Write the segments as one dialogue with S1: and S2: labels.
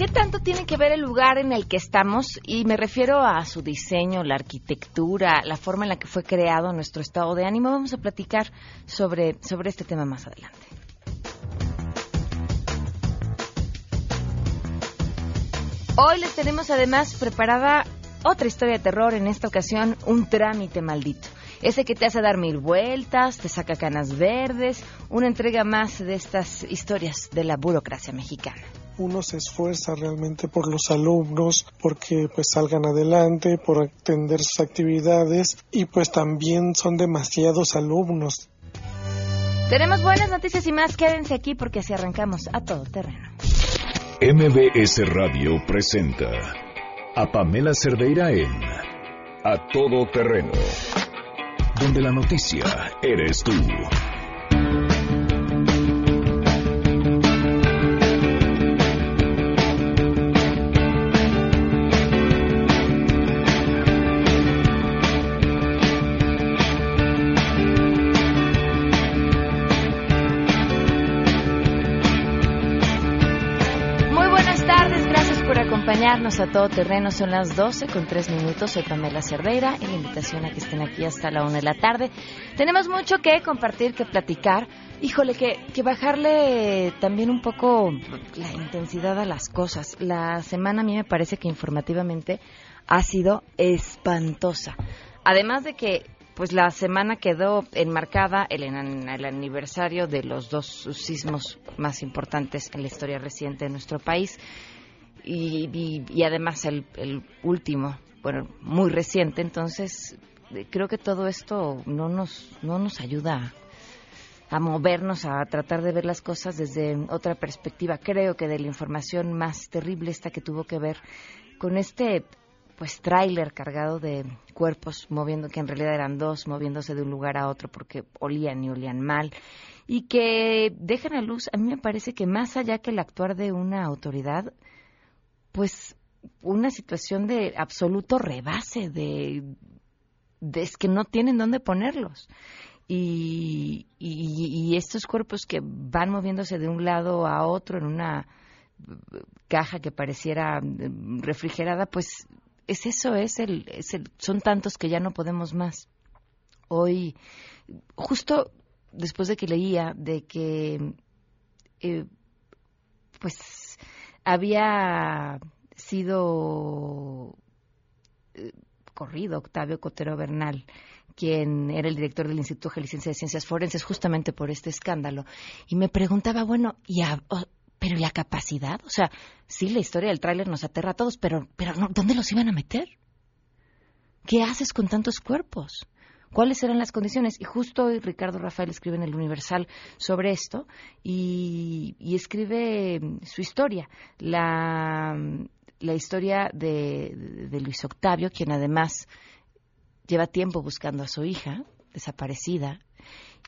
S1: ¿Qué tanto tiene que ver el lugar en el que estamos? Y me refiero a su diseño, la arquitectura, la forma en la que fue creado nuestro estado de ánimo. Vamos a platicar sobre, sobre este tema más adelante. Hoy les tenemos además preparada otra historia de terror, en esta ocasión un trámite maldito. Ese que te hace dar mil vueltas, te saca canas verdes, una entrega más de estas historias de la burocracia mexicana
S2: uno se esfuerza realmente por los alumnos, porque pues salgan adelante, por atender sus actividades y pues también son demasiados alumnos.
S1: Tenemos buenas noticias y más, quédense aquí porque así arrancamos a todo terreno.
S3: MBS Radio presenta a Pamela Cerdeira en A Todo Terreno, donde la noticia eres tú.
S1: A todo terreno. Son las 12 con 3 minutos. Soy Pamela Cerdeira y la invitación a que estén aquí hasta la 1 de la tarde. Tenemos mucho que compartir, que platicar. Híjole, que, que bajarle también un poco la intensidad a las cosas. La semana a mí me parece que informativamente ha sido espantosa. Además de que pues la semana quedó enmarcada el, el, aniversario de los dos sismos más importantes en la historia reciente de nuestro país y, además el, último, bueno, muy reciente, entonces eh, creo que todo esto no nos, no nos ayuda a movernos, a tratar de ver las cosas desde otra perspectiva. Creo que de la información más terrible esta que tuvo que ver con este pues tráiler cargado de cuerpos moviendo que en realidad eran dos moviéndose de un lugar a otro porque olían y olían mal y que dejan a luz a mí me parece que más allá que el actuar de una autoridad pues una situación de absoluto rebase, de, es que no tienen dónde ponerlos. Y, y, estos cuerpos que van moviéndose de un lado a otro en una caja que pareciera refrigerada, pues es eso, es el, es el, son tantos que ya no podemos más. Hoy, justo después de que leía de que, eh, pues había sido eh, corrido Octavio Cotero Bernal, quien era el director del Instituto Jalisciense de Ciencias Forenses, justamente por este escándalo. Y me preguntaba, bueno, ¿y pero la capacidad? O sea, sí, la historia del tráiler nos aterra a todos, pero, pero ¿dónde los iban a meter? ¿Qué haces con tantos cuerpos? Cuáles eran las condiciones. Y justo hoy Ricardo Rafael escribe en el Universal sobre esto y, escribe su historia, la, la historia de, Luis Octavio, quien además lleva tiempo buscando a su hija, desaparecida,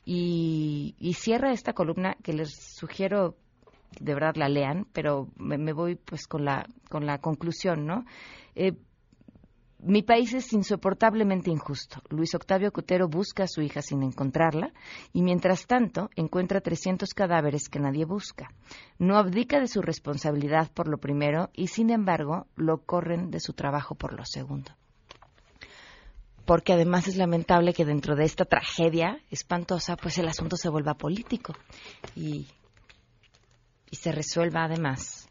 S1: y, cierra esta columna que les sugiero de verdad la lean, pero me, voy pues con la, con la conclusión, ¿no? Eh, mi país es insoportablemente injusto. Luis Octavio Cotero busca a su hija sin encontrarla y mientras tanto encuentra 300 cadáveres que nadie busca. No abdica de su responsabilidad por lo primero y sin embargo lo corren de su trabajo por lo segundo. Porque además es lamentable que dentro de esta tragedia espantosa pues el asunto se vuelva político y, y se resuelva además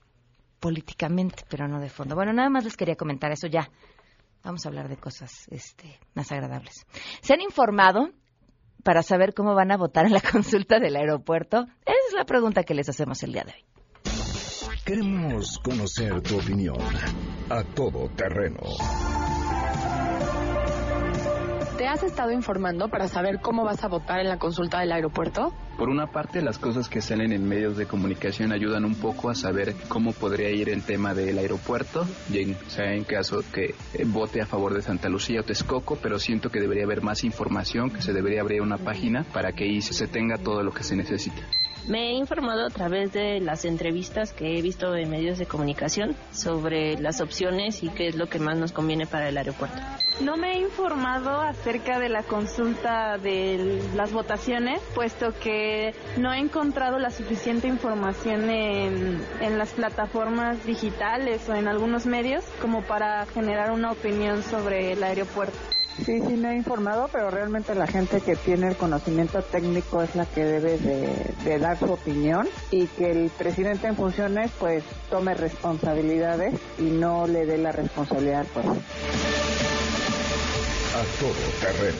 S1: políticamente, pero no de fondo. Bueno, nada más les quería comentar eso ya Vamos a hablar de cosas este, más agradables. ¿Se han informado para saber cómo van a votar en la consulta del aeropuerto? Esa es la pregunta que les hacemos el día de hoy.
S3: Queremos conocer tu opinión a todo terreno
S4: ¿Te has estado informando para saber cómo vas a votar en la consulta del aeropuerto?
S5: Por una parte, las cosas que salen en medios de comunicación ayudan un poco a saber cómo podría ir el tema del aeropuerto, y sea en caso que vote a favor de Santa Lucía o Texcoco, pero siento que debería haber más información, que se debería abrir una página para que se tenga todo lo que se necesita.
S6: Me he informado a través de las entrevistas que he visto en medios de comunicación sobre las opciones y qué es lo que más nos conviene para el aeropuerto. No me he informado acerca de la consulta de las votaciones, puesto que no he encontrado la suficiente información en, en las plataformas digitales o en algunos medios como para generar una opinión sobre el aeropuerto.
S7: Sí, sí me he informado, pero realmente la gente que tiene el conocimiento técnico es la que debe de, dar su opinión y que el presidente en funciones pues tome responsabilidades y no le dé la responsabilidad pues.
S3: A todo terreno.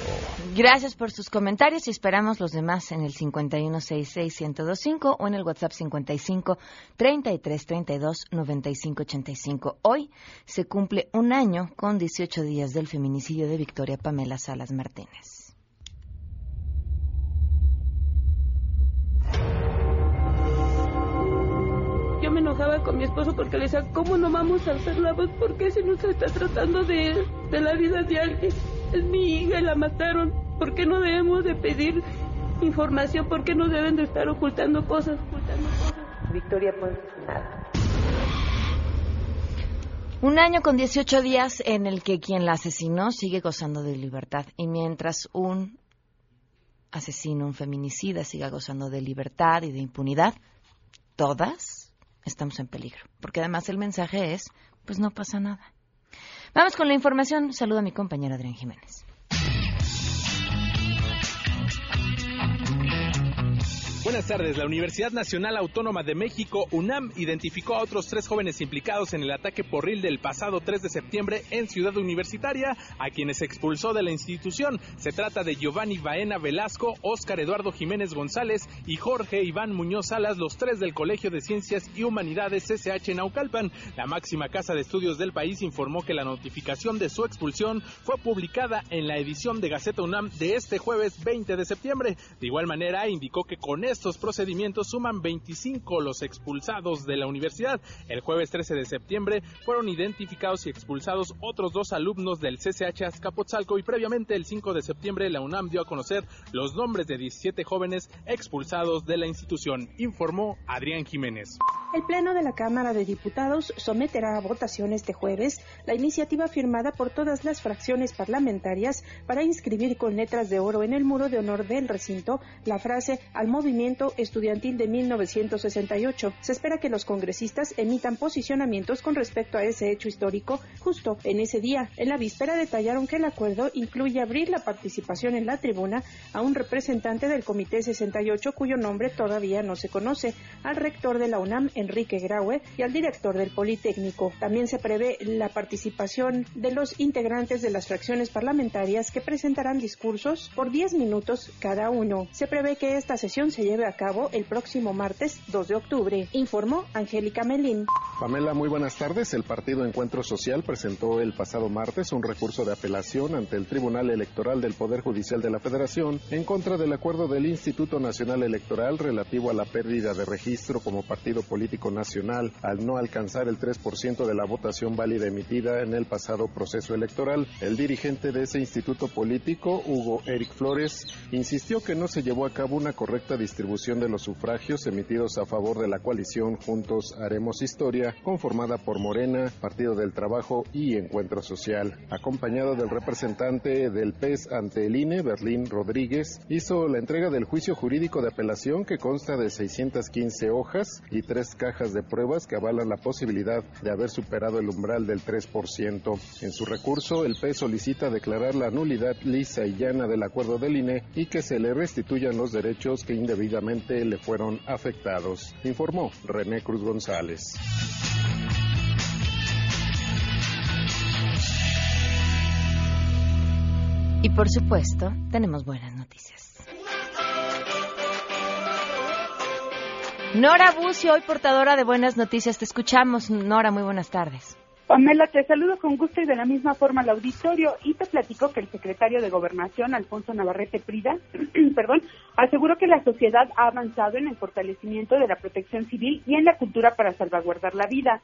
S1: Gracias por sus comentarios y esperamos los demás en el 51661025 o en el WhatsApp 55 33 32 95 85. Hoy se cumple un año con 18 días del feminicidio de Victoria Pamela Salas Martínez.
S8: Yo me enojaba con mi esposo porque le decía, ¿cómo no vamos a hacer la voz? ¿Por qué si no se está tratando de, de la vida de alguien? Es mi hija y la mataron. ¿Por qué no debemos de pedir información? ¿Por qué no deben de estar ocultando cosas? Ocultando cosas?
S7: Victoria, pues nada.
S1: Un año con 18 días en el que quien la asesinó sigue gozando de libertad y mientras un asesino, un feminicida siga gozando de libertad y de impunidad, todas estamos en peligro. Porque además el mensaje es, pues no pasa nada. Vamos con la información. Saluda a mi compañero Adrián Jiménez.
S9: Buenas tardes. La Universidad Nacional Autónoma de México, UNAM, identificó a otros tres jóvenes implicados en el ataque porril del pasado 3 de septiembre en Ciudad Universitaria, a quienes expulsó de la institución. Se trata de Giovanni Baena Velasco, Óscar Eduardo Jiménez González y Jorge Iván Muñoz Salas, los tres del Colegio de Ciencias y Humanidades CCH Naucalpan. La máxima casa de estudios del país informó que la notificación de su expulsión fue publicada en la edición de Gaceta UNAM de este jueves 20 de septiembre. De igual manera, indicó que con estos procedimientos suman 25 los expulsados de la universidad. El jueves 13 de septiembre fueron identificados y expulsados otros dos alumnos del CCH Azcapotzalco y previamente el 5 de septiembre la UNAM dio a conocer los nombres de 17 jóvenes expulsados de la institución, informó Adrián Jiménez.
S10: El Pleno de la Cámara de Diputados someterá a votación este jueves la iniciativa firmada por todas las fracciones parlamentarias para inscribir con letras de oro en el muro de honor del recinto la frase al movimiento estudiantil de 1968. Se espera que los congresistas emitan posicionamientos con respecto a ese hecho histórico justo en ese día. En la víspera detallaron que el acuerdo incluye abrir la participación en la tribuna a un representante del Comité 68 cuyo nombre todavía no se conoce, al rector de la UNAM, Enrique Graue, y al director del Politécnico. También se prevé la participación de los integrantes de las fracciones parlamentarias que presentarán discursos por 10 minutos cada uno. Se prevé que esta sesión se lleve a cabo el próximo martes 2 de octubre, informó Angélica Melín.
S11: Pamela, muy buenas tardes. El Partido Encuentro Social presentó el pasado martes un recurso de apelación ante el Tribunal Electoral del Poder Judicial de la Federación en contra del acuerdo del Instituto Nacional Electoral relativo a la pérdida de registro como partido político nacional al no alcanzar el 3% de la votación válida emitida en el pasado proceso electoral. El dirigente de ese instituto político, Hugo Eric Flores, insistió que no se llevó a cabo una correcta distribución de los sufragios emitidos a favor de la coalición Juntos Haremos Historia, conformada por Morena, Partido del Trabajo y Encuentro Social. Acompañado del representante del PES ante el INE, Berlín Rodríguez, hizo la entrega del juicio jurídico de apelación que consta de 615 hojas y tres cajas de pruebas que avalan la posibilidad de haber superado el umbral del 3%. En su recurso, el PES solicita declarar la nulidad lisa y llana del acuerdo del INE y que se le restituyan los derechos que le fueron afectados, informó René Cruz González.
S1: Y por supuesto, tenemos buenas noticias. Nora Bucio, hoy portadora de buenas noticias. Te escuchamos. Nora, muy buenas tardes.
S12: Pamela, te saludo con gusto y de la misma forma al auditorio y te platico que el secretario de Gobernación, Alfonso Navarrete Prida, perdón, aseguró que la sociedad ha avanzado en el fortalecimiento de la protección civil y en la cultura para salvaguardar la vida.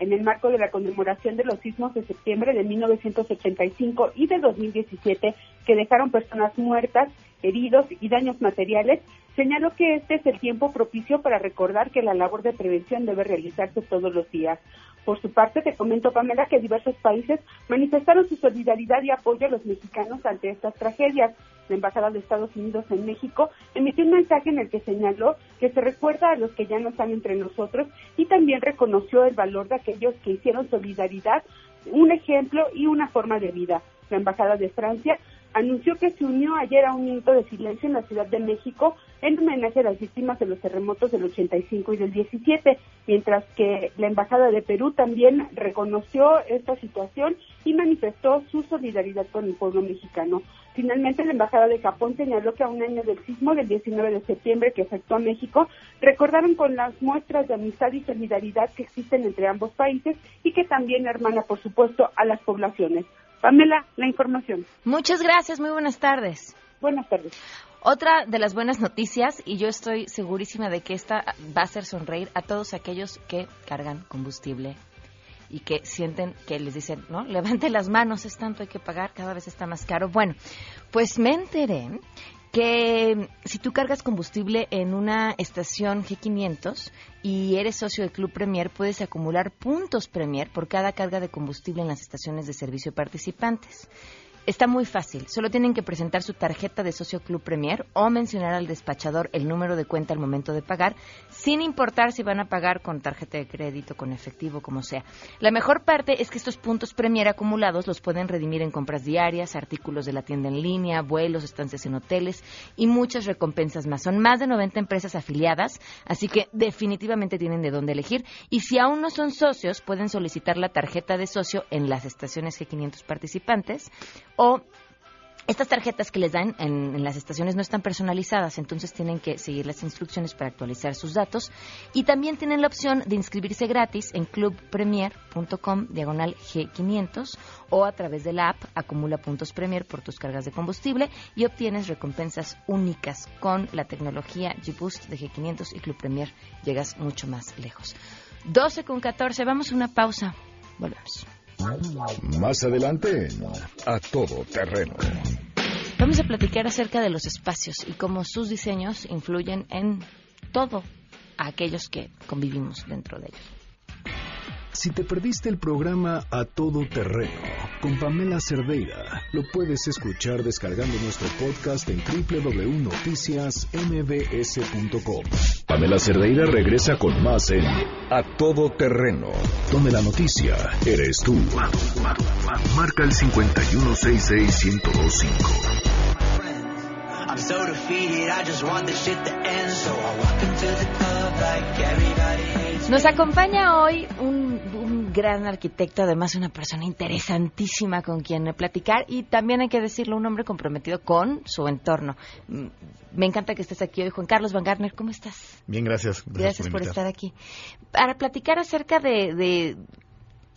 S12: En el marco de la conmemoración de los sismos de septiembre de 1985 y de 2017 que dejaron personas muertas heridos y daños materiales, señaló que este es el tiempo propicio para recordar que la labor de prevención debe realizarse todos los días. Por su parte, te comento, Pamela, que diversos países manifestaron su solidaridad y apoyo a los mexicanos ante estas tragedias. La Embajada de Estados Unidos en México emitió un mensaje en el que señaló que se recuerda a los que ya no están entre nosotros y también reconoció el valor de aquellos que hicieron solidaridad un ejemplo y una forma de vida. La Embajada de Francia anunció que se unió ayer a un minuto de silencio en la Ciudad de México en homenaje a las víctimas de los terremotos del 85 y del 17, mientras que la Embajada de Perú también reconoció esta situación y manifestó su solidaridad con el pueblo mexicano. Finalmente, la Embajada de Japón señaló que a un año del sismo del 19 de septiembre que afectó a México, recordaron con las muestras de amistad y solidaridad que existen entre ambos países y que también hermana, por supuesto, a las poblaciones. Pamela, la información.
S1: Muchas gracias, muy buenas tardes.
S12: Buenas tardes.
S1: Otra de las buenas noticias, y yo estoy segurísima de que esta va a hacer sonreír a todos aquellos que cargan combustible y que sienten que les dicen, no, levante las manos, es tanto, hay que pagar, cada vez está más caro. Bueno, pues me enteré que si tú cargas combustible en una estación G500 y eres socio del Club Premier, puedes acumular puntos Premier por cada carga de combustible en las estaciones de servicio participantes. Está muy fácil. Solo tienen que presentar su tarjeta de socio Club Premier o mencionar al despachador el número de cuenta al momento de pagar, sin importar si van a pagar con tarjeta de crédito, con efectivo, como sea. La mejor parte es que estos puntos Premier acumulados los pueden redimir en compras diarias, artículos de la tienda en línea, vuelos, estancias en hoteles y muchas recompensas más. Son más de 90 empresas afiliadas, así que definitivamente tienen de dónde elegir. Y si aún no son socios, pueden solicitar la tarjeta de socio en las estaciones G500 participantes o estas tarjetas que les dan en, las estaciones no están personalizadas, entonces tienen que seguir las instrucciones para actualizar sus datos. Y también tienen la opción de inscribirse gratis en clubpremier.com diagonal G500 o a través de la app acumula puntos Premier por tus cargas de combustible y obtienes recompensas únicas con la tecnología G-Boost de G500 y Club Premier. Llegas mucho más lejos. 12 con 14, vamos a una pausa. Volvemos.
S3: Más adelante, a todo terreno.
S1: Vamos a platicar acerca de los espacios y cómo sus diseños influyen en todo aquellos que convivimos dentro de ellos.
S3: Si te perdiste el programa A Todo Terreno con Pamela Cerdeira, lo puedes escuchar descargando nuestro podcast en www.noticiasmbs.com. Pamela Cerdeira regresa con más en A Todo Terreno, donde la noticia eres tú. Marca el 5166125.
S13: I'm so defeated, I just want this shit to end. So I walk into the club like everybody
S1: Nos acompaña hoy un, un gran arquitecto, además una persona interesantísima con quien platicar y también hay que decirlo, un hombre comprometido con su entorno. Mm, Me encanta que estés aquí hoy, Juan Carlos Van Garner, ¿cómo estás?
S14: Bien, gracias.
S1: Gracias, por,
S14: invitar.
S1: estar aquí. Para platicar acerca de, de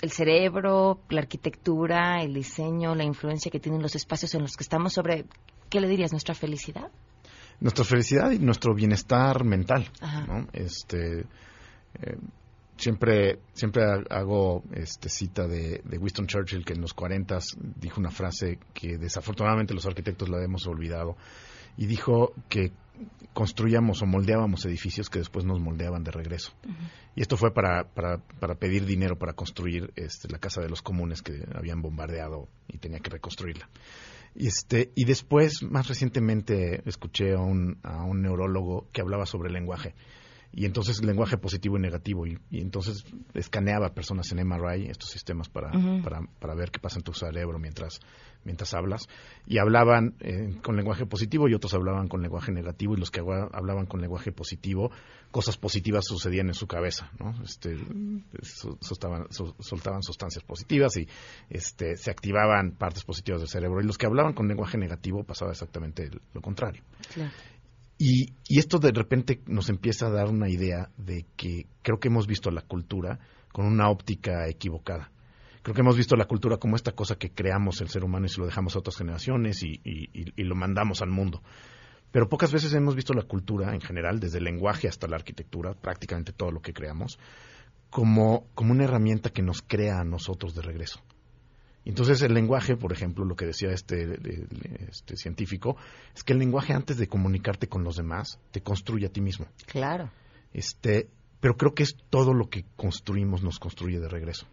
S1: el cerebro, la arquitectura, el diseño, la influencia que tienen los espacios en los que estamos sobre, ¿qué le dirías? ¿Nuestra felicidad?
S14: Nuestra felicidad y nuestro bienestar mental.
S1: Ajá.
S14: ¿no? Este, eh, siempre, siempre ha- hago este, cita de, de Winston Churchill que en los 40 dijo una frase que desafortunadamente los arquitectos la hemos olvidado y dijo que construíamos o moldeábamos edificios que después nos moldeaban de regreso. Y esto fue para, para, para pedir dinero para construir este, la casa de los comunes que habían bombardeado y tenía que reconstruirla. Y, este, y después, más recientemente, escuché a un, a un neurólogo que hablaba sobre el lenguaje. Y entonces lenguaje positivo y negativo. Y, y entonces escaneaba personas en MRI, estos sistemas para, para, para ver qué pasa en tu cerebro mientras, mientras hablas. Y hablaban eh, con lenguaje positivo y otros hablaban con lenguaje negativo. Y los que habla- hablaban con lenguaje positivo, cosas positivas sucedían en su cabeza. ¿no? Este, so- soltaban, so- soltaban sustancias positivas y este, se activaban partes positivas del cerebro. Y los que hablaban con lenguaje negativo pasaba exactamente lo contrario. Y, y esto de repente nos empieza a dar una idea de que creo que hemos visto la cultura con una óptica equivocada. Creo que hemos visto la cultura como esta cosa que creamos el ser humano y se lo dejamos a otras generaciones y, y- lo mandamos al mundo. Pero pocas veces hemos visto la cultura en general, desde el lenguaje hasta la arquitectura, prácticamente todo lo que creamos, como, como una herramienta que nos crea a nosotros de regreso. Entonces el lenguaje, por ejemplo, lo que decía este, este científico, es que el lenguaje antes de comunicarte con los demás te construye a ti mismo.
S1: Claro.
S14: Este, pero creo que es todo lo que construimos nos construye de regreso.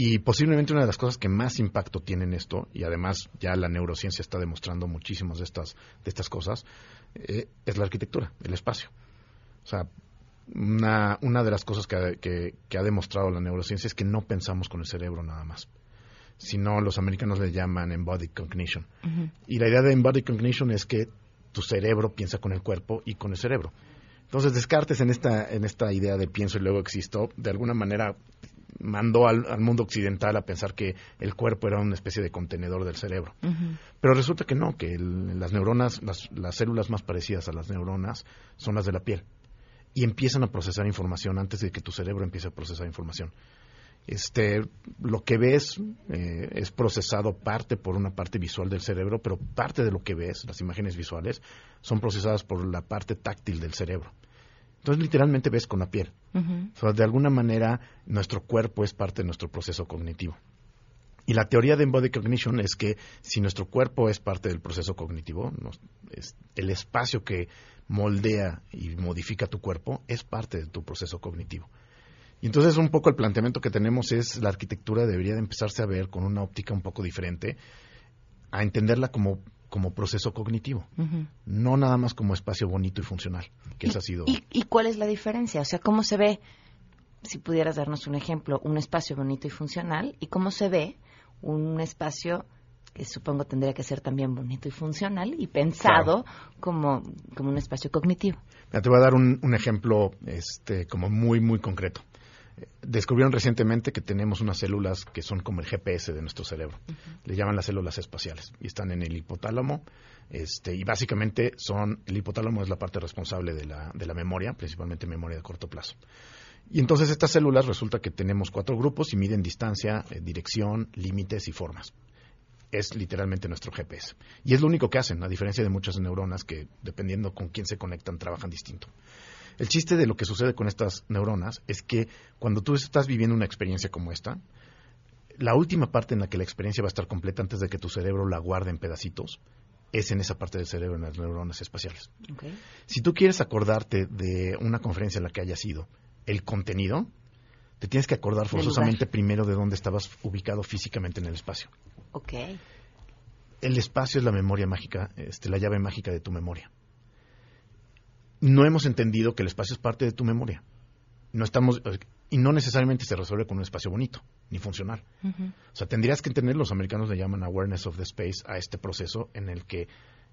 S14: Y posiblemente una de las cosas que más impacto tiene en esto, y además ya la neurociencia está demostrando muchísimas de estas, de estas cosas, eh, es la arquitectura, el espacio. O sea, una, una de las cosas que, que, ha demostrado la neurociencia es que no pensamos con el cerebro nada más, sino los americanos le llaman embodied cognition. Y la idea de embodied cognition es que tu cerebro piensa con el cuerpo y con el cerebro. Entonces Descartes en esta, en esta idea de pienso y luego existo, de alguna manera mandó al, mundo occidental a pensar que el cuerpo era una especie de contenedor del cerebro. Pero resulta que no, que las neuronas, las, las, células más parecidas a las neuronas son las de la piel. Y empiezan a procesar información antes de que tu cerebro empiece a procesar información. Este, lo que ves eh, es procesado parte por una parte visual del cerebro, pero parte de lo que ves, las imágenes visuales, son procesadas por la parte táctil del cerebro. Entonces, literalmente ves con la piel. de alguna manera, nuestro cuerpo es parte de nuestro proceso cognitivo. Y la teoría de embodied cognition es que si nuestro cuerpo es parte del proceso cognitivo, el espacio que moldea y modifica tu cuerpo es parte de tu proceso cognitivo. Y entonces un poco el planteamiento que tenemos es la arquitectura debería de empezarse a ver con una óptica un poco diferente, a entenderla como como proceso cognitivo, no nada más como espacio bonito y funcional, que ha sido.
S1: ¿Y, cuál es la diferencia? O sea, ¿cómo se ve, si pudieras darnos un ejemplo, un espacio bonito y funcional, y cómo se ve un espacio que supongo tendría que ser también bonito y funcional y pensado como, como un espacio cognitivo?
S14: te voy a dar un, un ejemplo este, como muy, muy concreto descubrieron recientemente que tenemos unas células que son como el GPS de nuestro cerebro. Le llaman las células espaciales y están en el hipotálamo. Este, y básicamente son, el hipotálamo es la parte responsable de la, de la memoria, principalmente memoria de corto plazo. Y entonces estas células resulta que tenemos cuatro grupos y miden distancia, eh, dirección, límites y formas. Es literalmente nuestro GPS. Y es lo único que hacen, a diferencia de muchas neuronas que, dependiendo con quién se conectan, trabajan distinto. El chiste de lo que sucede con estas neuronas es que cuando tú estás viviendo una experiencia como esta, la última parte en la que la experiencia va a estar completa antes de que tu cerebro la guarde en pedacitos es en esa parte del cerebro, en las neuronas espaciales. Si tú quieres acordarte de una conferencia en la que hayas ido, el contenido, te tienes que acordar forzosamente primero de dónde estabas ubicado físicamente en el espacio. El espacio es la memoria mágica, este, la llave mágica de tu memoria no hemos entendido que el espacio es parte de tu memoria. No estamos y no necesariamente se resuelve con un espacio bonito ni funcional. O sea, tendrías que entender, los americanos le llaman awareness of the space a este proceso en el que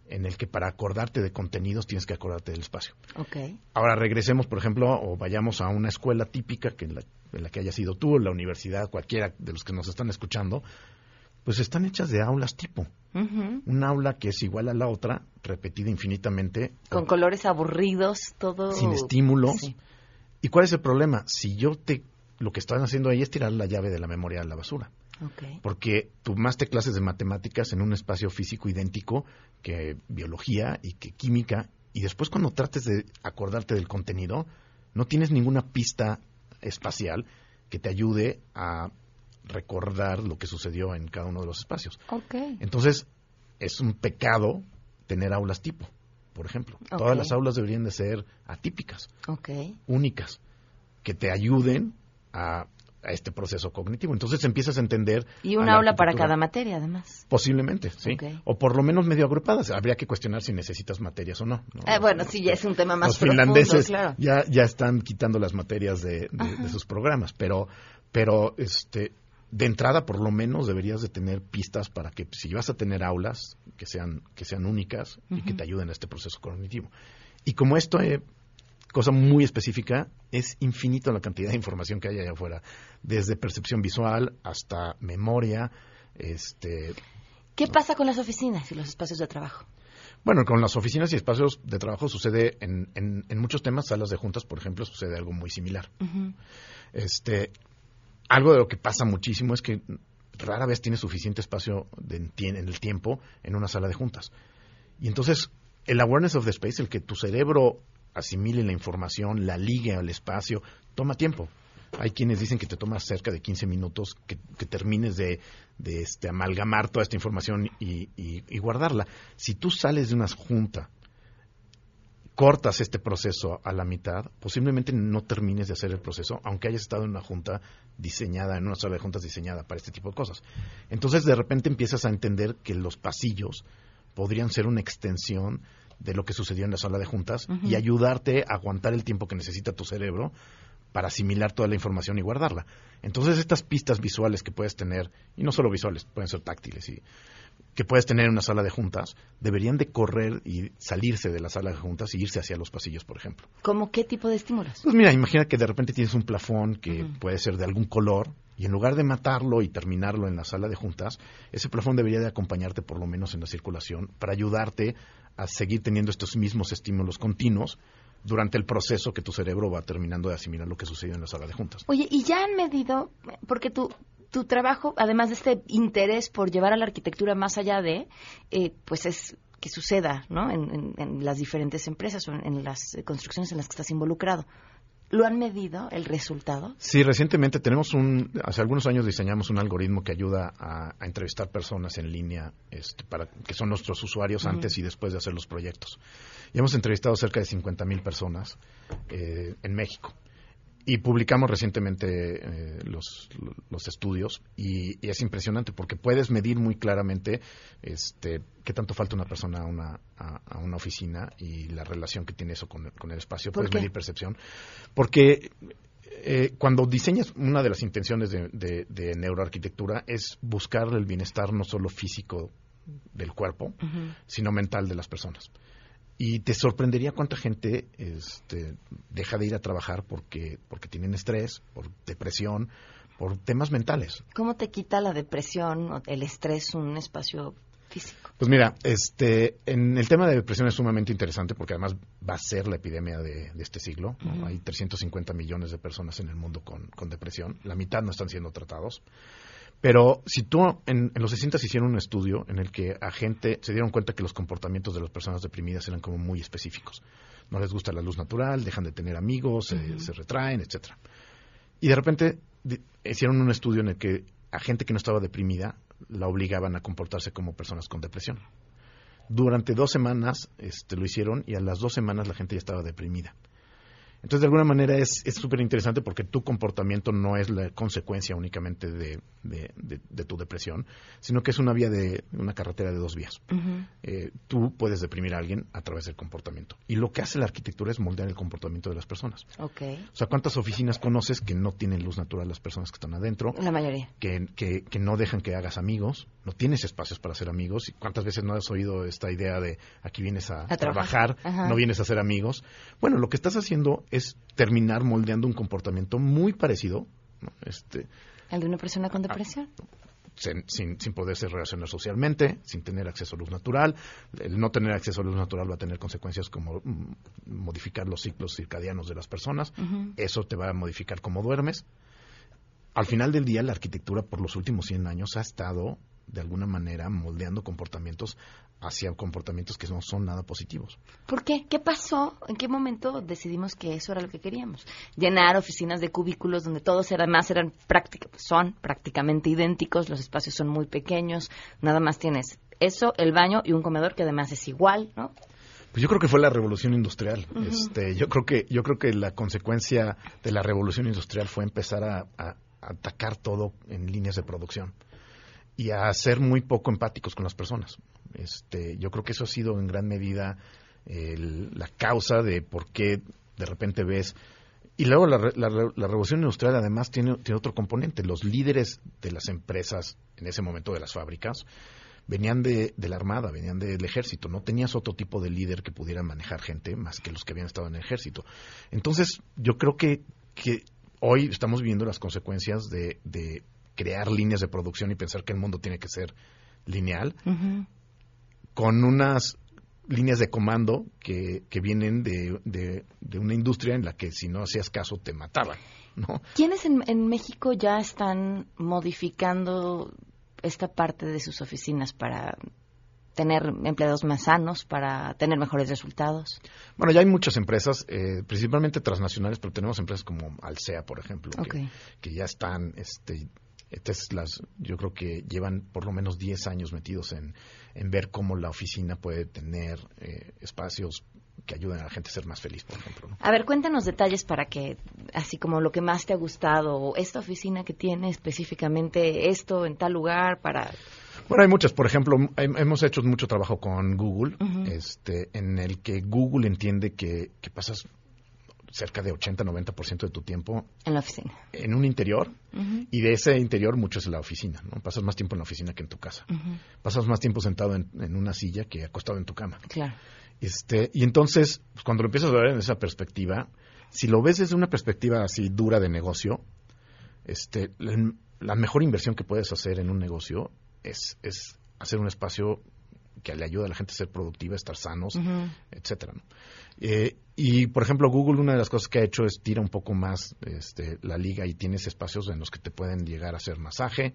S14: en el que para acordarte de contenidos tienes que acordarte del espacio.
S1: Okay.
S14: Ahora regresemos, por ejemplo, o vayamos a una escuela típica que en la, en la que hayas ido tú, la universidad, cualquiera de los que nos están escuchando, pues están hechas de aulas tipo. Un aula que es igual a la otra, repetida infinitamente.
S1: Con colores aburridos, todo.
S14: Sin estímulos. ¿Y cuál es el problema? Si yo te. Lo que están haciendo ahí es tirar la llave de la memoria a la basura. Porque tomaste clases de matemáticas en un espacio físico idéntico que biología y que química, y después cuando trates de acordarte del contenido, no tienes ninguna pista espacial que te ayude a recordar lo que sucedió en cada uno de los espacios. Entonces, es un pecado tener aulas tipo, por ejemplo. Todas las aulas deberían de ser atípicas, únicas, que te ayuden a, este proceso cognitivo. Entonces empiezas a entender...
S1: Y un aula para cada materia, además.
S14: Posiblemente, sí. O por lo menos medio agrupadas. Habría que cuestionar si necesitas materias o no.
S1: Eh, bueno, sí, ya es un tema más
S14: Los finlandeses ya, ya están quitando las materias de, de sus programas, pero, pero este, de entrada por lo menos deberías de tener pistas para que si vas a tener aulas que sean que sean únicas y que te ayuden a este proceso cognitivo. Y como esto es cosa muy específica, es infinito la cantidad de información que hay allá afuera, desde percepción visual hasta memoria, este
S1: ¿Qué pasa con las oficinas y los espacios de trabajo?
S14: Bueno, con las oficinas y espacios de trabajo sucede en, en, muchos temas, salas de juntas, por ejemplo, sucede algo muy similar. Este, algo de lo que pasa muchísimo es que rara vez tiene suficiente espacio en el tiempo en una sala de juntas. Y entonces, el awareness of the space, el que tu cerebro asimile la información, la ligue al espacio, toma tiempo. Hay quienes dicen que te toma cerca de 15 minutos que, que termines de, de, este, amalgamar toda esta información y, y- y guardarla. Si tú sales de una junta, cortas este proceso a la mitad, posiblemente no termines de hacer el proceso, aunque hayas estado en una junta diseñada, en una sala de juntas diseñada para este tipo de cosas. Entonces, de repente empiezas a entender que los pasillos podrían ser una extensión de lo que sucedió en la sala de juntas y ayudarte a aguantar el tiempo que necesita tu cerebro para asimilar toda la información y guardarla. Entonces, estas pistas visuales que puedes tener, y no solo visuales, pueden ser táctiles, y que puedes tener en una sala de juntas, deberían de correr y salirse de la sala de juntas y irse hacia los pasillos, por ejemplo.
S1: ¿Cómo qué tipo de estímulos?
S14: Pues mira, imagina que de repente tienes un plafón que puede ser de algún color y en lugar de matarlo y terminarlo en la sala de juntas, ese plafón debería de acompañarte por lo menos en la circulación para ayudarte a seguir teniendo estos mismos estímulos continuos durante el proceso que tu cerebro va terminando de asimilar lo que sucedió en la sala de juntas.
S1: Oye, ¿y ya han medido, porque tu, tu trabajo, además de este interés por llevar a la arquitectura más allá de, eh, pues es que suceda, ¿no? En, en- en las diferentes empresas o en, en las construcciones en las que estás involucrado. ¿Lo han medido el resultado?
S14: Sí, recientemente tenemos un, hace algunos años diseñamos un algoritmo que ayuda a, a entrevistar personas en línea, este, para que son nuestros usuarios antes y después de hacer los proyectos. Y hemos entrevistado cerca de 50 mil personas eh, en México. Y publicamos recientemente eh, los, los estudios y, y es impresionante porque puedes medir muy claramente este, qué tanto falta una persona a una, a, a una oficina y la relación que tiene eso con el, con el espacio.
S15: ¿Por
S14: Puedes
S15: qué?
S14: medir percepción. Porque eh, cuando diseñas, una de las intenciones de, de- de neuroarquitectura es buscar el bienestar no solo físico del cuerpo, sino mental de las personas. Y te sorprendería cuánta gente este, deja de ir a trabajar porque, porque tienen estrés, por depresión, por temas mentales.
S1: ¿Cómo te quita la depresión o el estrés un espacio físico?
S14: Pues mira, este, en el tema de depresión es sumamente interesante porque además va a ser la epidemia de, de este siglo. Hay 350 millones de personas en el mundo con, con depresión. La mitad no están siendo tratados. Pero si tú en, en los 60 hicieron un estudio en el que a gente se dieron cuenta que los comportamientos de las personas deprimidas eran como muy específicos. No les gusta la luz natural, dejan de tener amigos, se- retraen, etcétera. Y de repente hicieron un estudio en el que a gente que no estaba deprimida la obligaban a comportarse como personas con depresión. Durante dos semanas este, lo hicieron y a las dos semanas la gente ya estaba deprimida. Entonces, de alguna manera es es súper interesante porque tu comportamiento no es la consecuencia únicamente de, de- de- de tu depresión, sino que es una vía de una carretera de dos vías. Eh, tú puedes deprimir a alguien a través del comportamiento. Y lo que hace la arquitectura es moldear el comportamiento de las personas.
S1: Ok.
S14: O sea, ¿cuántas oficinas conoces que no tienen luz natural las personas que están adentro?
S1: La mayoría.
S14: Que, que, que no dejan que hagas amigos, no tienes espacios para hacer amigos. ¿Y ¿Cuántas veces no has oído esta idea de aquí vienes a,
S1: A trabajar.
S14: trabajar, no vienes a hacer amigos? Bueno, lo que estás haciendo es terminar moldeando un comportamiento muy parecido, ¿no? este,
S1: ¿El de una persona con depresión?
S14: sin, sin, sin poderse relacionar socialmente, sin tener acceso a luz natural. El no tener acceso a luz natural va a tener consecuencias como mm, modificar los ciclos circadianos de las personas. Eso te va a modificar cómo duermes. Al final del día, la arquitectura por los últimos 100 años ha estado, de alguna manera, moldeando comportamientos hacia comportamientos que no son nada positivos.
S1: ¿Por qué? ¿Qué pasó? ¿En qué momento decidimos que eso era lo que queríamos? Llenar oficinas de cubículos donde todos eran más eran práctica- son prácticamente idénticos, los espacios son muy pequeños, nada más tienes eso, el baño y un comedor que además es igual, ¿no?
S14: Pues yo creo que fue la revolución industrial. Este, yo creo que yo creo que la consecuencia de la revolución industrial fue empezar a atacar todo en líneas de producción y a ser muy poco empáticos con las personas. Este, yo creo que eso ha sido en gran medida el- la causa de por qué de repente ves y luego la, la la revolución industrial además tiene, tiene otro componente. Los líderes de las empresas, en ese momento de las fábricas, venían de, de la Armada, venían del ejército. No tenías otro tipo de líder que pudiera manejar gente más que los que habían estado en el ejército. Entonces, yo creo que, que hoy estamos viendo las consecuencias de crear líneas de producción y pensar que el mundo tiene que ser lineal con unas líneas de comando que, que vienen de, de- de una industria en la que si no hacías caso te mataban, ¿no?
S1: ¿Quiénes en, en México ya están modificando esta parte de sus oficinas para tener empleados más sanos, para tener mejores resultados?
S14: Bueno, ya hay muchas empresas, eh, principalmente transnacionales, pero tenemos empresas como Alsea, por ejemplo, que, que ya están, este, estas las, yo creo que llevan por lo menos 10 años metidos en, en ver cómo la oficina puede tener eh, espacios que ayuden a la gente a ser más feliz, por ejemplo. ¿no?
S1: A ver, cuéntanos detalles para que, así como lo que más te ha gustado, esta oficina que tiene específicamente esto en tal lugar, para...
S14: Bueno, hay muchas. Por ejemplo, hem- hemos hecho mucho trabajo con Google, este, en el que Google entiende que, que pasas cerca de 80-90% de tu tiempo
S1: En la oficina.
S14: en un interior y de ese interior mucho es la oficina, ¿no? Pasas más tiempo en la oficina que en tu casa.
S1: Ujú.
S14: Pasas más tiempo sentado en, en una silla que acostado en tu cama.
S1: Claro.
S14: Este, y entonces, pues, cuando lo empiezas a ver en esa perspectiva, si lo ves desde una perspectiva así dura de negocio, este, la, la mejor inversión que puedes hacer en un negocio es, es hacer un espacio que le ayude a la gente a ser productiva, estar sanos, etcétera. ¿no? Eh, y por ejemplo, Google una de las cosas que ha hecho es tira un poco más este, la liga y tienes espacios en los que te pueden llegar a hacer masaje.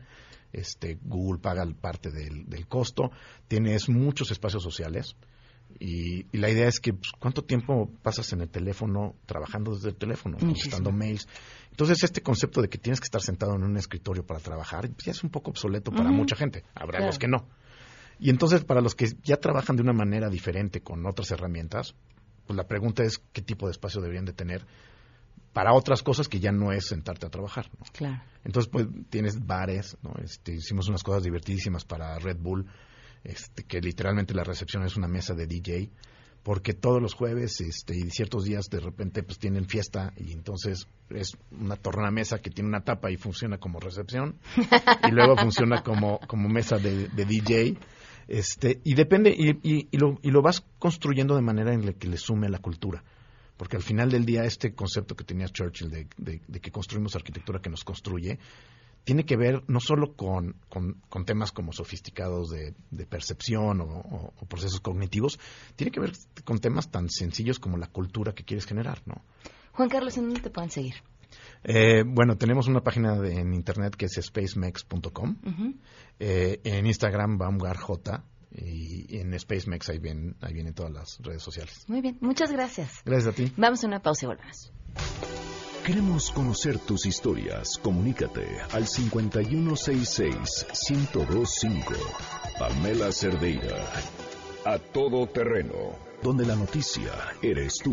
S14: Este, Google paga parte del, del costo. Tienes muchos espacios sociales. Y, y la idea es que, pues, ¿cuánto tiempo pasas en el teléfono trabajando desde el teléfono, contestando mails? Entonces, este concepto de que tienes que estar sentado en un escritorio para trabajar, pues, ya es un poco obsoleto para mucha gente. Habrá
S1: Claro.
S14: los que no. Y entonces, para los que ya trabajan de una manera diferente con otras herramientas, pues la pregunta es qué tipo de espacio deberían de tener para otras cosas que ya no es sentarte a trabajar. ¿no?
S1: Claro.
S14: Entonces, pues tienes bares, ¿no? Este, hicimos unas cosas divertidísimas para Red Bull, este, que literalmente la recepción es una mesa de DJ, porque todos los jueves este, y ciertos días de repente pues tienen fiesta y entonces es una tornamesa que tiene una tapa y funciona como recepción y luego funciona como, como mesa de, de DJ. Este, y depende, y, y- y lo, y lo vas construyendo de manera en la que le sume a la cultura. Porque al final del día, este concepto que tenía Churchill de, que construimos arquitectura que nos construye, tiene que ver no solo con, temas como sofisticados de, percepción o procesos cognitivos, tiene que ver con temas tan sencillos como la cultura que quieres generar, ¿no?
S1: Juan Carlos, ¿en dónde te pueden seguir?
S14: Eh, bueno, tenemos una página de- en internet que es spacemex.com.
S1: Ujú.
S14: Eh, en Instagram, BaumgarJ. Y, y en SpaceMex ahí vienen, ahí vienen todas las redes sociales.
S1: Muy bien, muchas gracias.
S14: Gracias a ti.
S1: Vamos a una pausa y volvemos.
S3: Queremos conocer tus historias. Comunícate al 5166-1025. Pamela Cerdeira. A todo terreno. Donde la noticia eres tú.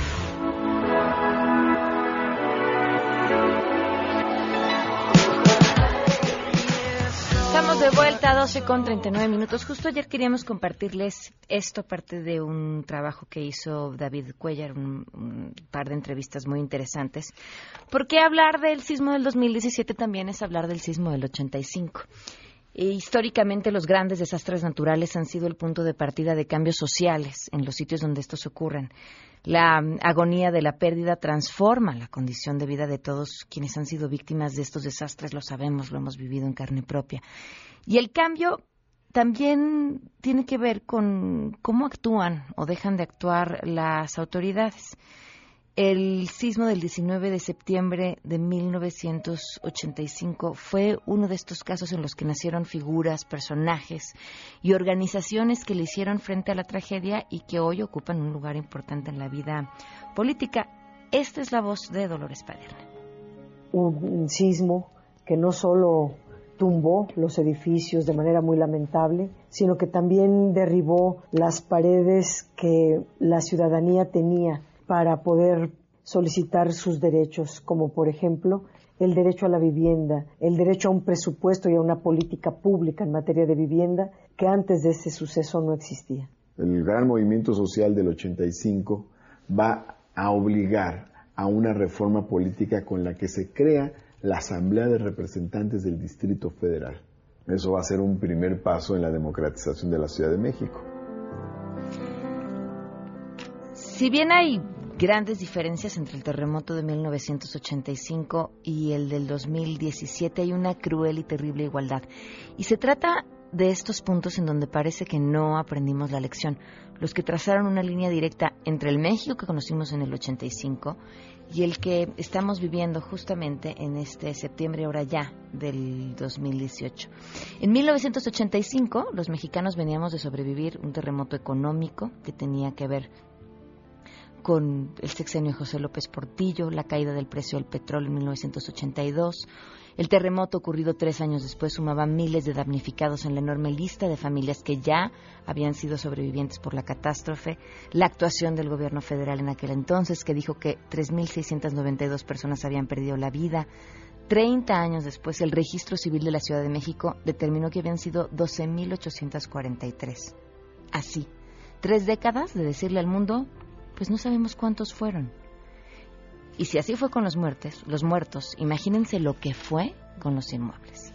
S1: Vuelta a 12 con 39 minutos. Justo ayer queríamos compartirles esto, parte de un trabajo que hizo David Cuellar, un, un par de entrevistas muy interesantes. Porque hablar del sismo del 2017 también es hablar del sismo del 85. E históricamente los grandes desastres naturales han sido el punto de partida de cambios sociales en los sitios donde estos ocurren. La mm, agonía de la pérdida transforma la condición de vida de todos quienes han sido víctimas de estos desastres, lo sabemos, lo hemos vivido en carne propia. Y el cambio también tiene que ver con cómo actúan o dejan de actuar las autoridades. El sismo del 19 de septiembre de 1985 fue uno de estos casos en los que nacieron figuras, personajes y organizaciones que le hicieron frente a la tragedia y que hoy ocupan un lugar importante en la vida política. Esta es la voz de Dolores Padierna.
S15: un sismo que no solo tumbó los edificios de manera muy lamentable, sino que también derribó las paredes que la ciudadanía tenía para poder solicitar sus derechos, como por ejemplo el derecho a la vivienda, el derecho a un presupuesto y a una política pública en materia de vivienda que antes de ese suceso no existía.
S16: El gran movimiento social del 85 va a obligar a una reforma política con la que se crea la Asamblea de Representantes del Distrito Federal. Eso va a ser un primer paso en la democratización de la Ciudad de México.
S1: Si bien hay grandes diferencias entre el terremoto de 1985 y el del 2017, hay una cruel y terrible igualdad. Y se trata de estos puntos en donde parece que no aprendimos la lección, los que trazaron una línea directa entre el México que conocimos en el 85 y el que estamos viviendo justamente en este septiembre ahora ya del 2018. En 1985 los mexicanos veníamos de sobrevivir un terremoto económico que tenía que ver con el sexenio de José López Portillo, la caída del precio del petróleo en 1982, el terremoto ocurrido tres años después sumaba miles de damnificados en la enorme lista de familias que ya habían sido sobrevivientes por la catástrofe. La actuación del gobierno federal en aquel entonces, que dijo que 3.692 personas habían perdido la vida. Treinta años después, el registro civil de la Ciudad de México determinó que habían sido 12.843. Así, tres décadas de decirle al mundo, pues no sabemos cuántos fueron. Y si así fue con los muertos, los muertos, imagínense lo que fue con los inmuebles.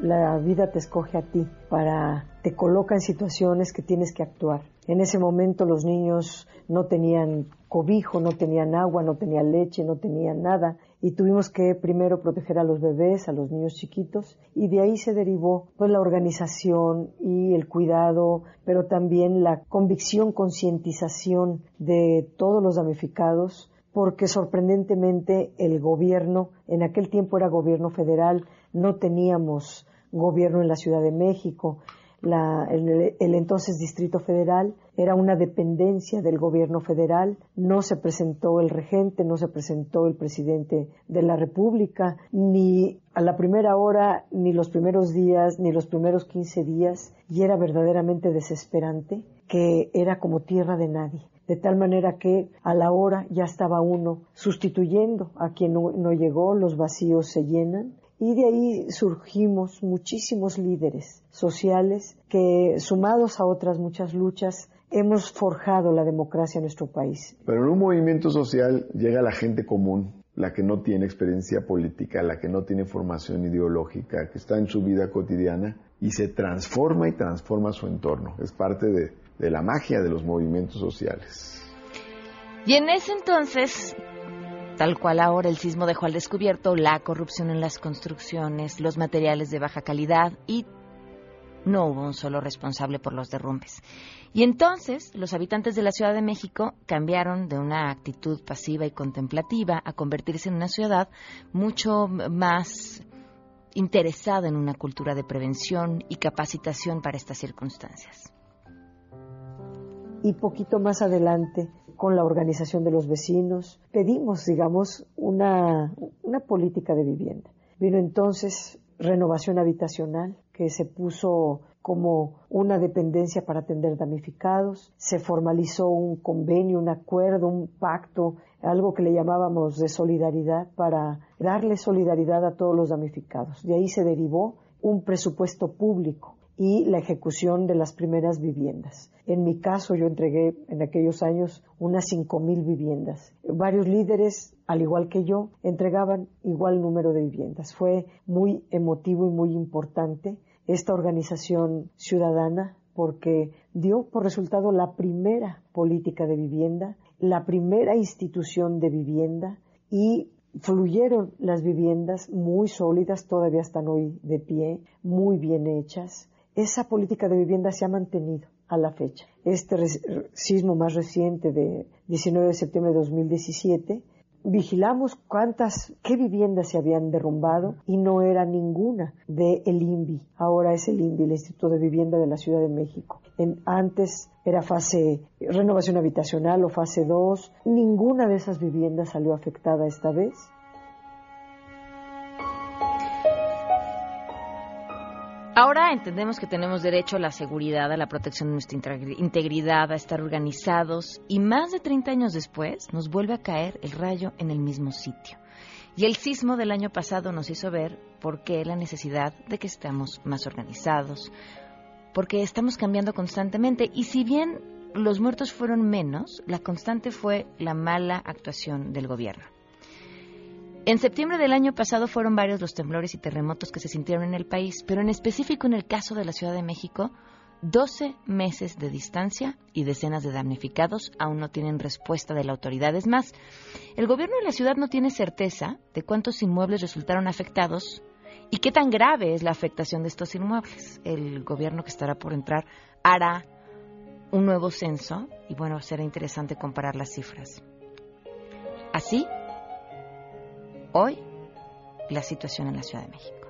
S15: La vida te escoge a ti para te coloca en situaciones que tienes que actuar. En ese momento los niños no tenían cobijo, no tenían agua, no tenían leche, no tenían nada y tuvimos que primero proteger a los bebés, a los niños chiquitos y de ahí se derivó pues la organización y el cuidado, pero también la convicción, concientización de todos los damnificados porque sorprendentemente el gobierno, en aquel tiempo era gobierno federal, no teníamos gobierno en la Ciudad de México, el, el, entonces Distrito Federal era una dependencia del gobierno federal, no se presentó el regente, no se presentó el presidente de la República, ni a la primera hora, ni los primeros días, ni los primeros 15 días, y era verdaderamente desesperante, que era como tierra de nadie. De tal manera que a la hora ya estaba uno sustituyendo a quien no, llegó, los vacíos se llenan y de ahí surgimos muchísimos líderes sociales que, sumados a otras muchas luchas, hemos forjado la democracia en nuestro país.
S16: Pero en un movimiento social llega la gente común, la que no tiene experiencia política, la que no tiene formación ideológica, que está en su vida cotidiana y se transforma y transforma su entorno. Es parte de, de la magia de los movimientos sociales.
S1: Y en ese entonces Tal cual ahora el sismo dejó al descubierto la corrupción en las construcciones, los materiales de baja calidad y no hubo un solo responsable por los derrumbes. Y entonces los habitantes de la Ciudad de México cambiaron de una actitud pasiva y contemplativa a convertirse en una ciudad mucho más interesada en una cultura de prevención y capacitación para estas circunstancias.
S15: Y poquito más adelante con la organización de los vecinos, pedimos, digamos, una, una política de vivienda. Vino entonces renovación habitacional, que se puso como una dependencia para atender damnificados, se formalizó un convenio, un acuerdo, un pacto, algo que le llamábamos de solidaridad para darle solidaridad a todos los damnificados. De ahí se derivó un presupuesto público y la ejecución de las primeras viviendas. En mi caso, yo entregué en aquellos años unas 5.000 viviendas. Varios líderes, al igual que yo, entregaban igual número de viviendas. Fue muy emotivo y muy importante esta organización ciudadana porque dio por resultado la primera política de vivienda, la primera institución de vivienda y fluyeron las viviendas muy sólidas, todavía están hoy de pie, muy bien hechas, esa política de vivienda se ha mantenido a la fecha. Este sismo más reciente de 19 de septiembre de 2017, vigilamos cuántas, qué viviendas se habían derrumbado y no era ninguna de el INVI. Ahora es el INVI, el Instituto de Vivienda de la Ciudad de México. antes era fase renovación habitacional o fase 2. Ninguna de esas viviendas salió afectada esta vez.
S1: Ahora entendemos que tenemos derecho a la seguridad, a la protección de nuestra integridad, a estar organizados y más de 30 años después nos vuelve a caer el rayo en el mismo sitio. Y el sismo del año pasado nos hizo ver por qué la necesidad de que estemos más organizados, porque estamos cambiando constantemente y si bien los muertos fueron menos, la constante fue la mala actuación del gobierno. En septiembre del año pasado fueron varios los temblores y terremotos que se sintieron en el país, pero en específico en el caso de la Ciudad de México, 12 meses de distancia y decenas de damnificados aún no tienen respuesta de la autoridad. Es más, el gobierno de la ciudad no tiene certeza de cuántos inmuebles resultaron afectados ¿Y qué tan grave es la afectación de estos inmuebles? El gobierno que estará por entrar hará un nuevo censo y bueno, será interesante comparar las cifras. Así, hoy, la situación en la Ciudad de México.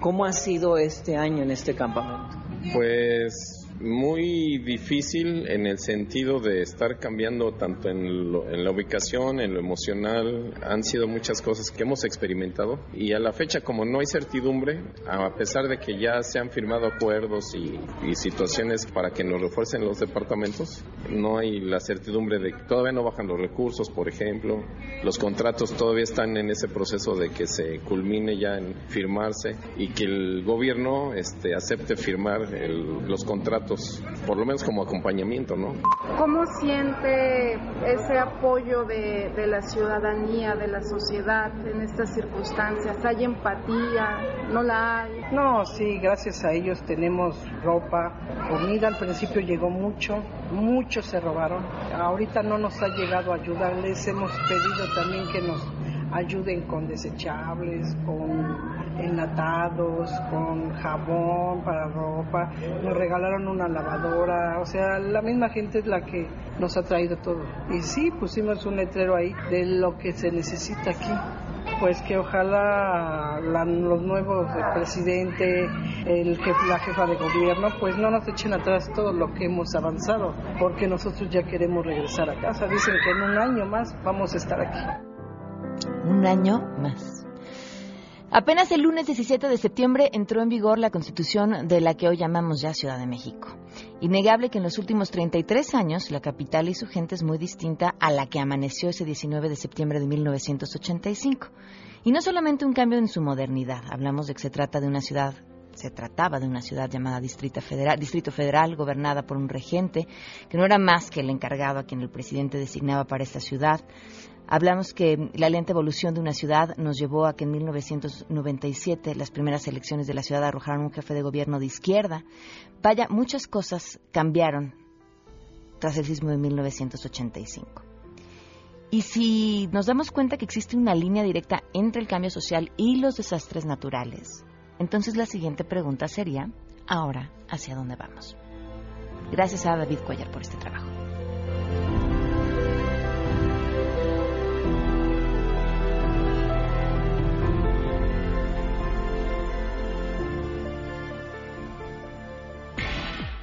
S17: ¿Cómo ha sido este año en este campamento?
S18: Pues muy difícil en el sentido de estar cambiando tanto en, en, la ubicación, en lo emocional. Han sido muchas cosas que hemos experimentado y a la fecha como no hay certidumbre, a pesar de que ya se han firmado acuerdos y, y situaciones para que nos refuercen los departamentos, no hay la certidumbre de que todavía no bajan los recursos, por ejemplo. Los contratos todavía están en ese proceso de que se culmine ya en firmarse y que el gobierno este, acepte firmar el, los contratos por lo menos como acompañamiento, ¿no?
S19: ¿Cómo siente ese apoyo de, de, la ciudadanía, de la sociedad en estas circunstancias? ¿Hay empatía? ¿No la hay?
S17: No, sí, gracias a ellos tenemos ropa, comida. Al principio llegó mucho, muchos se robaron. Ahorita no nos ha llegado a ayudarles. Hemos pedido también que nos ayuden con desechables, con enlatados, con jabón para ropa, nos regalaron una lavadora, o sea, la misma gente es la que nos ha traído todo. Y sí, pusimos un letrero ahí de lo que se necesita aquí. Pues que ojalá la, los nuevos, el presidente, el jefe, la jefa de gobierno, pues no nos echen atrás todo lo que hemos avanzado, porque nosotros ya queremos regresar a casa. Dicen que en un año más vamos a estar aquí.
S1: Un año más. Apenas el lunes 17 de septiembre entró en vigor la constitución de la que hoy llamamos ya Ciudad de México. Innegable que en los últimos 33 años la capital y su gente es muy distinta a la que amaneció ese 19 de septiembre de 1985. Y no solamente un cambio en su modernidad, hablamos de que se trata de una ciudad se trataba de una ciudad llamada Distrito Federal, Distrito Federal, gobernada por un regente, que no era más que el encargado a quien el presidente designaba para esta ciudad. Hablamos que la lenta evolución de una ciudad nos llevó a que en 1997 las primeras elecciones de la ciudad arrojaron un jefe de gobierno de izquierda. Vaya, muchas cosas cambiaron tras el sismo de 1985. Y si nos damos cuenta que existe una línea directa entre el cambio social y los desastres naturales, entonces la siguiente pregunta sería, ahora, ¿hacia dónde vamos? Gracias a David Cuellar por este trabajo.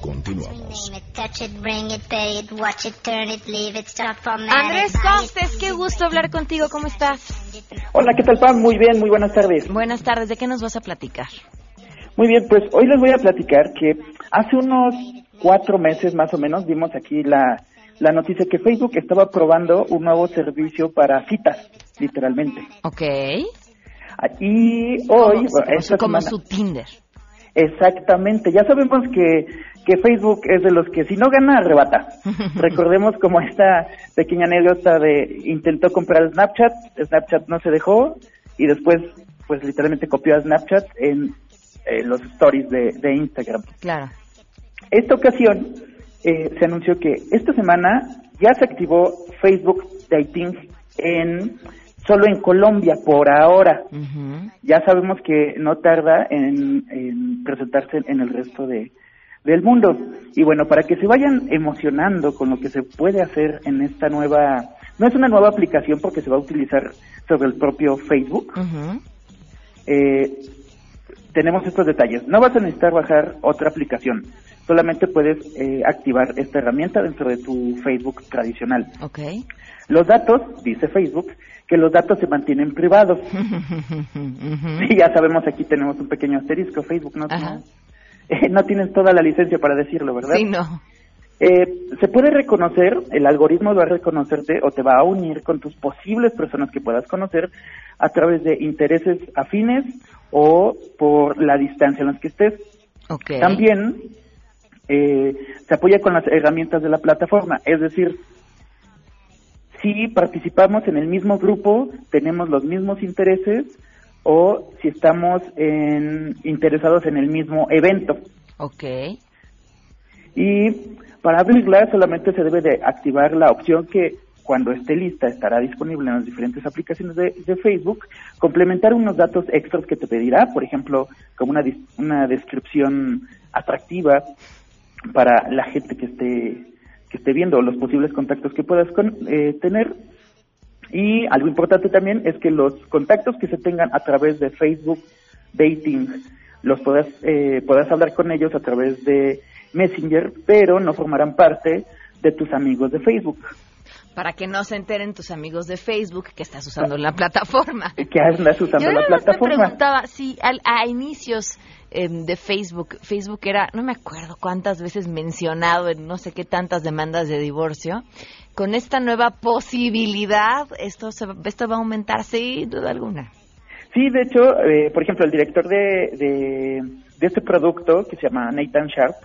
S3: Continuamos.
S1: Andrés Costes, qué gusto hablar contigo. ¿Cómo estás?
S20: Hola, ¿qué tal, Pam? Muy bien, muy buenas tardes.
S1: Buenas tardes. ¿De qué nos vas a platicar?
S20: Muy bien, pues hoy les voy a platicar que hace unos cuatro meses más o menos vimos aquí la, la noticia que Facebook estaba probando un nuevo servicio para citas, literalmente.
S1: Ok.
S20: Y hoy...
S1: Como,
S20: esta
S1: como
S20: semana-
S1: su Tinder.
S20: Exactamente, ya sabemos que, que Facebook es de los que si no gana, arrebata. Recordemos como esta pequeña anécdota de intentó comprar Snapchat, Snapchat no se dejó y después pues literalmente copió a Snapchat en eh, los stories de, de Instagram.
S1: Claro.
S20: Esta ocasión eh, se anunció que esta semana ya se activó Facebook Dating en solo en Colombia por ahora. Ya sabemos que no tarda en, en presentarse en el resto de, del mundo. Y bueno, para que se vayan emocionando con lo que se puede hacer en esta nueva, no es una nueva aplicación porque se va a utilizar sobre el propio Facebook. Eh, tenemos estos detalles. No vas a necesitar bajar otra aplicación. Solamente puedes eh, activar esta herramienta dentro de tu Facebook tradicional.
S1: Ok.
S20: Los datos, dice Facebook, que los datos se mantienen privados. Sí, ya sabemos, aquí tenemos un pequeño asterisco. Facebook no, no, eh, no tienes toda la licencia para decirlo, ¿verdad?
S1: Sí, no.
S20: Eh, se puede reconocer, el algoritmo va a reconocerte o te va a unir con tus posibles personas que puedas conocer a través de intereses afines o por la distancia en la que estés.
S1: Ok.
S20: También eh, se apoya con las herramientas de la plataforma, es decir, si participamos en el mismo grupo, tenemos los mismos intereses o si estamos en, interesados en el mismo evento.
S1: Ok.
S20: Y para abrirla solamente se debe de activar la opción que cuando esté lista estará disponible en las diferentes aplicaciones de, de Facebook, complementar unos datos extras que te pedirá, por ejemplo, como una, una descripción atractiva para la gente que esté que esté viendo los posibles contactos que puedas con- eh, tener y algo importante también es que los contactos que se tengan a través de Facebook Dating los puedas eh, puedas hablar con ellos a través de Messenger, pero no formarán parte de tus amigos de Facebook.
S1: Para que no se enteren tus amigos de Facebook que estás usando la plataforma.
S20: Que andas usando
S1: Yo
S20: la
S1: nada más me
S20: plataforma.
S1: preguntaba si al- a inicios em, de Facebook, Facebook era, no me acuerdo cuántas veces mencionado en no sé qué tantas demandas de divorcio, con esta nueva posibilidad, esto, se, va- esto va a aumentar sin duda alguna.
S20: Sí, de hecho, eh, por ejemplo, el director de, de, de este producto, que se llama Nathan Sharp,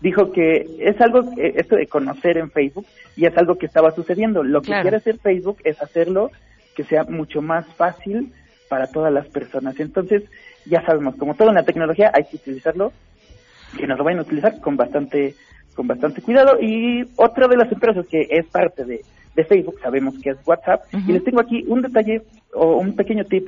S20: dijo que es algo, eh, esto de conocer en Facebook, y es algo que estaba sucediendo. Lo que quiere hacer Facebook es hacerlo que sea mucho más fácil para todas las personas. Entonces, ya sabemos, como todo en la tecnología, hay que utilizarlo, que nos lo vayan a utilizar con bastante con bastante cuidado. Y otra de las empresas que es parte de, de Facebook, sabemos que es WhatsApp, y les tengo aquí un detalle o un pequeño tip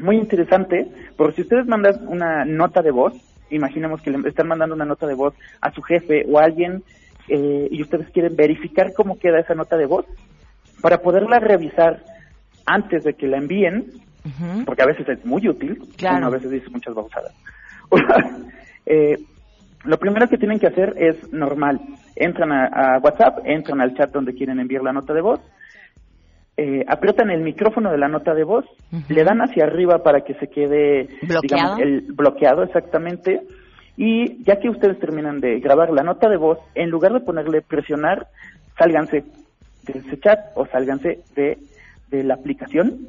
S20: muy interesante, porque si ustedes mandan una nota de voz, imaginemos que le están mandando una nota de voz a su jefe o a alguien eh, y ustedes quieren verificar cómo queda esa nota de voz, para poderla revisar antes de que la envíen, porque a veces es muy útil,
S1: Claro.
S20: uno a veces dice muchas babosadas. eh, lo primero que tienen que hacer es normal, entran a, a WhatsApp, entran al chat donde quieren enviar la nota de voz, eh, aprietan el micrófono de la nota de voz, le dan hacia arriba para que se quede
S1: ¿Bloqueado?
S20: digamos, el bloqueado exactamente. Y ya que ustedes terminan de grabar la nota de voz, en lugar de ponerle presionar, sálganse de ese chat o sálganse de, de la aplicación.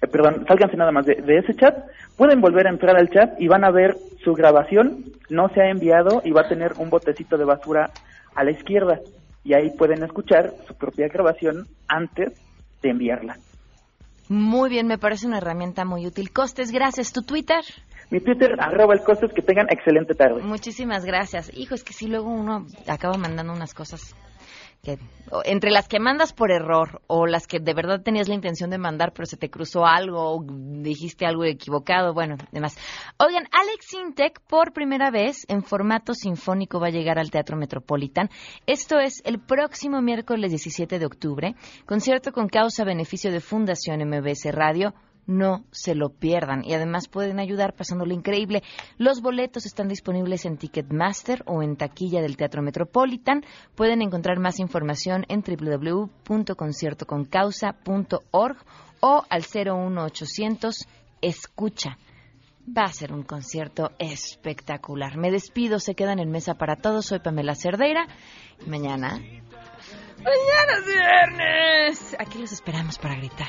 S20: Eh, perdón, sálganse nada más de, de ese chat. Pueden volver a entrar al chat y van a ver su grabación. No se ha enviado y va a tener un botecito de basura a la izquierda. Y ahí pueden escuchar su propia grabación antes de enviarla.
S1: Muy bien, me parece una herramienta muy útil. Costes, gracias. ¿Tu Twitter?
S20: Mi Twitter, arroba el costes, que tengan excelente tarde.
S1: Muchísimas gracias. Hijo, es que si luego uno acaba mandando unas cosas que entre las que mandas por error o las que de verdad tenías la intención de mandar pero se te cruzó algo o dijiste algo equivocado, bueno, demás. Oigan, Alex Intec por primera vez en formato sinfónico va a llegar al Teatro Metropolitan. Esto es el próximo miércoles 17 de octubre, concierto con causa beneficio de Fundación MBS Radio. No se lo pierdan y además pueden ayudar pasándolo increíble. Los boletos están disponibles en Ticketmaster o en taquilla del Teatro Metropolitan. Pueden encontrar más información en www.conciertoconcausa.org o al 01800 escucha. Va a ser un concierto espectacular. Me despido, se quedan en mesa para todos. Soy Pamela Cerdeira. Mañana. Mañana es viernes. Aquí los esperamos para gritar.